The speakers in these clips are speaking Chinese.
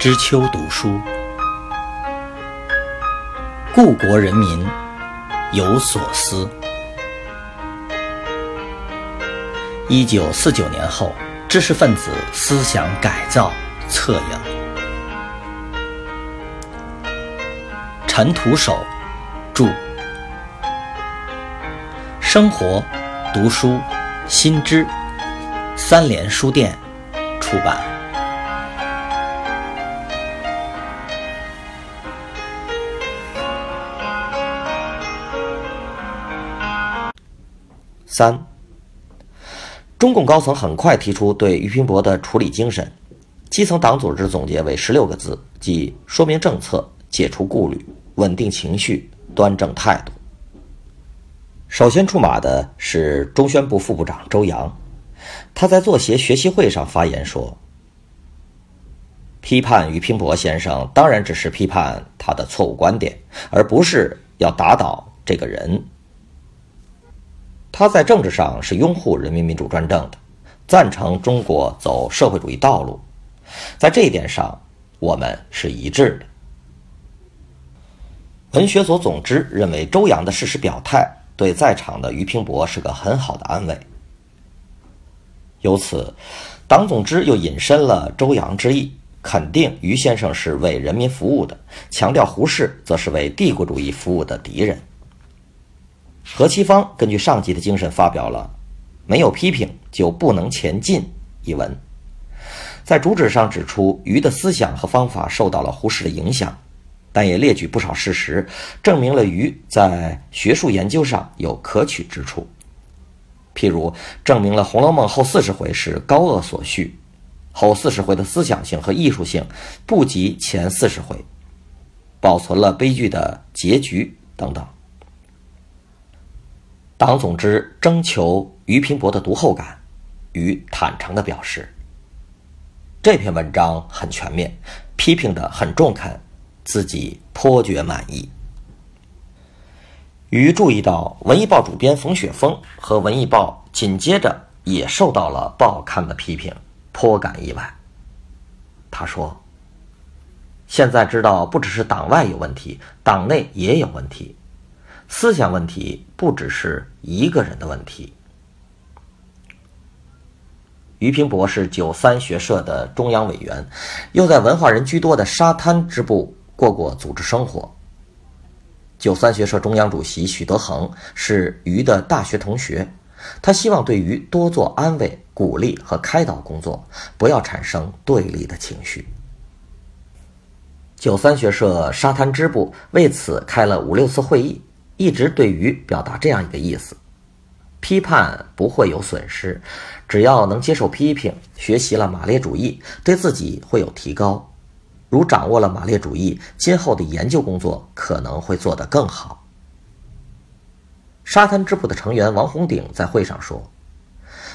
知秋读书，故国人民有所思。一九四九年后，知识分子思想改造策应。陈独守著，生活读书新知，三联书店出版。三，中共高层很快提出对俞平伯的处理精神，基层党组织总结为十六个字，即说明政策、解除顾虑、稳定情绪、端正态度。首先出马的是中宣部副部长周扬，他在作协学习会上发言说：“批判俞平伯先生，当然只是批判他的错误观点，而不是要打倒这个人。”他在政治上是拥护人民民主专政的，赞成中国走社会主义道路，在这一点上我们是一致的。文学所总之认为，周扬的事实表态对在场的俞平伯是个很好的安慰。由此，党总支又引申了周扬之意，肯定俞先生是为人民服务的，强调胡适则是为帝国主义服务的敌人。何其芳根据上级的精神发表了“没有批评就不能前进”一文，在主旨上指出俞的思想和方法受到了胡适的影响，但也列举不少事实，证明了俞在学术研究上有可取之处。譬如证明了《红楼梦》后四十回是高鹗所续，后四十回的思想性和艺术性不及前四十回，保存了悲剧的结局等等。党总支征求俞平伯的读后感，俞坦诚地表示：“这篇文章很全面，批评的很中肯，自己颇觉满意。”俞注意到，《文艺报》主编冯雪峰和《文艺报》紧接着也受到了报刊的批评，颇感意外。他说：“现在知道，不只是党外有问题，党内也有问题。”思想问题不只是一个人的问题。俞平伯是九三学社的中央委员，又在文化人居多的沙滩支部过过组织生活。九三学社中央主席许德衡是俞的大学同学，他希望对俞多做安慰、鼓励和开导工作，不要产生对立的情绪。九三学社沙滩支部为此开了五六次会议。一直对于表达这样一个意思：批判不会有损失，只要能接受批评，学习了马列主义，对自己会有提高。如掌握了马列主义，今后的研究工作可能会做得更好。沙滩支部的成员王洪鼎在会上说：“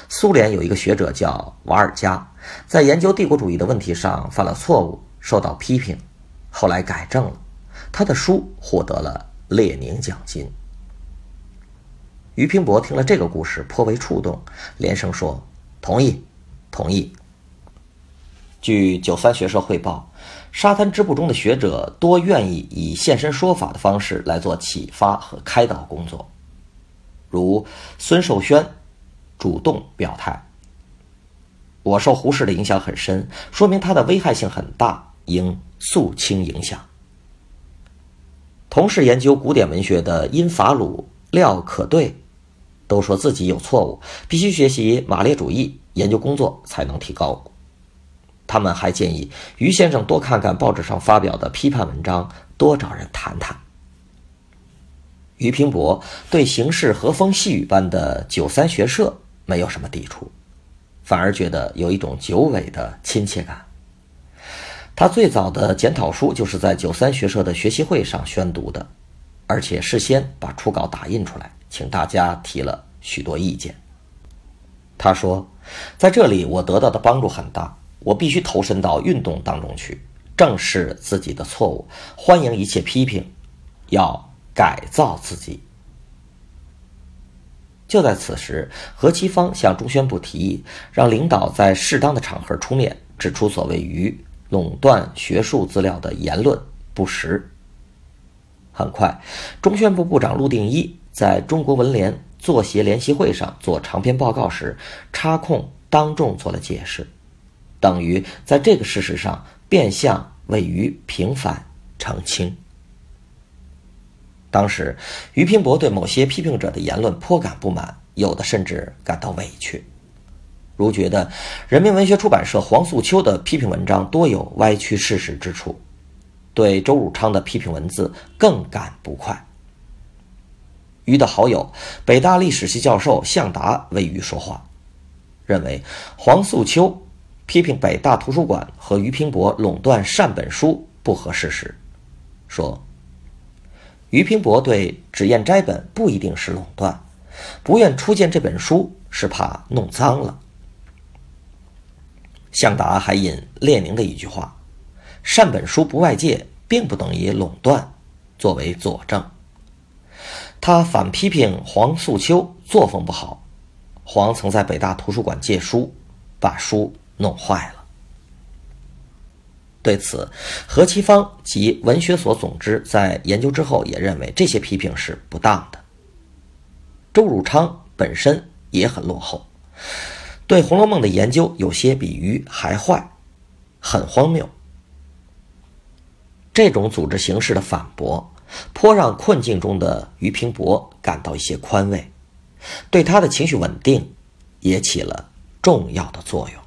苏联有一个学者叫瓦尔加，在研究帝国主义的问题上犯了错误，受到批评，后来改正了，他的书获得了。”列宁奖金。俞平伯听了这个故事，颇为触动，连声说：“同意，同意。”据九三学社汇报，沙滩支部中的学者多愿意以现身说法的方式来做启发和开导工作，如孙寿轩主动表态：“我受胡适的影响很深，说明他的危害性很大，应肃清影响。”同是研究古典文学的殷法鲁、廖可对，都说自己有错误，必须学习马列主义，研究工作才能提高。他们还建议于先生多看看报纸上发表的批判文章，多找人谈谈。俞平伯对形式和风细雨般的九三学社没有什么抵触，反而觉得有一种久违的亲切感。他最早的检讨书就是在九三学社的学习会上宣读的，而且事先把初稿打印出来，请大家提了许多意见。他说：“在这里我得到的帮助很大，我必须投身到运动当中去，正视自己的错误，欢迎一切批评，要改造自己。”就在此时，何其芳向中宣部提议，让领导在适当的场合出面，指出所谓“于”。垄断学术资料的言论不实。很快，中宣部部长陆定一在中国文联作协联席会上做长篇报告时，插空当众做了解释，等于在这个事实上变相为于平反澄清。当时，俞平伯对某些批评者的言论颇感不满，有的甚至感到委屈，如觉得人民文学出版社黄素秋的批评文章多有歪曲事实之处，对周汝昌的批评文字更感不快。俞的好友、北大历史系教授向达为俞说话，认为黄素秋批评北大图书馆和俞平伯垄断善本书不合事实，说。俞平伯对脂砚斋本不一定是垄断，不愿出荐这本书是怕弄脏了。向达还引列宁的一句话：“善本书不外借，并不等于垄断”，作为佐证。他反批评黄素秋作风不好，黄曾在北大图书馆借书，把书弄坏了。对此，何其芳及文学所总之在研究之后也认为这些批评是不当的。周汝昌本身也很落后，对《红楼梦》的研究有些比鱼还坏，很荒谬。这种组织形式的反驳，颇让困境中的俞平伯感到一些宽慰，对他的情绪稳定也起了重要的作用。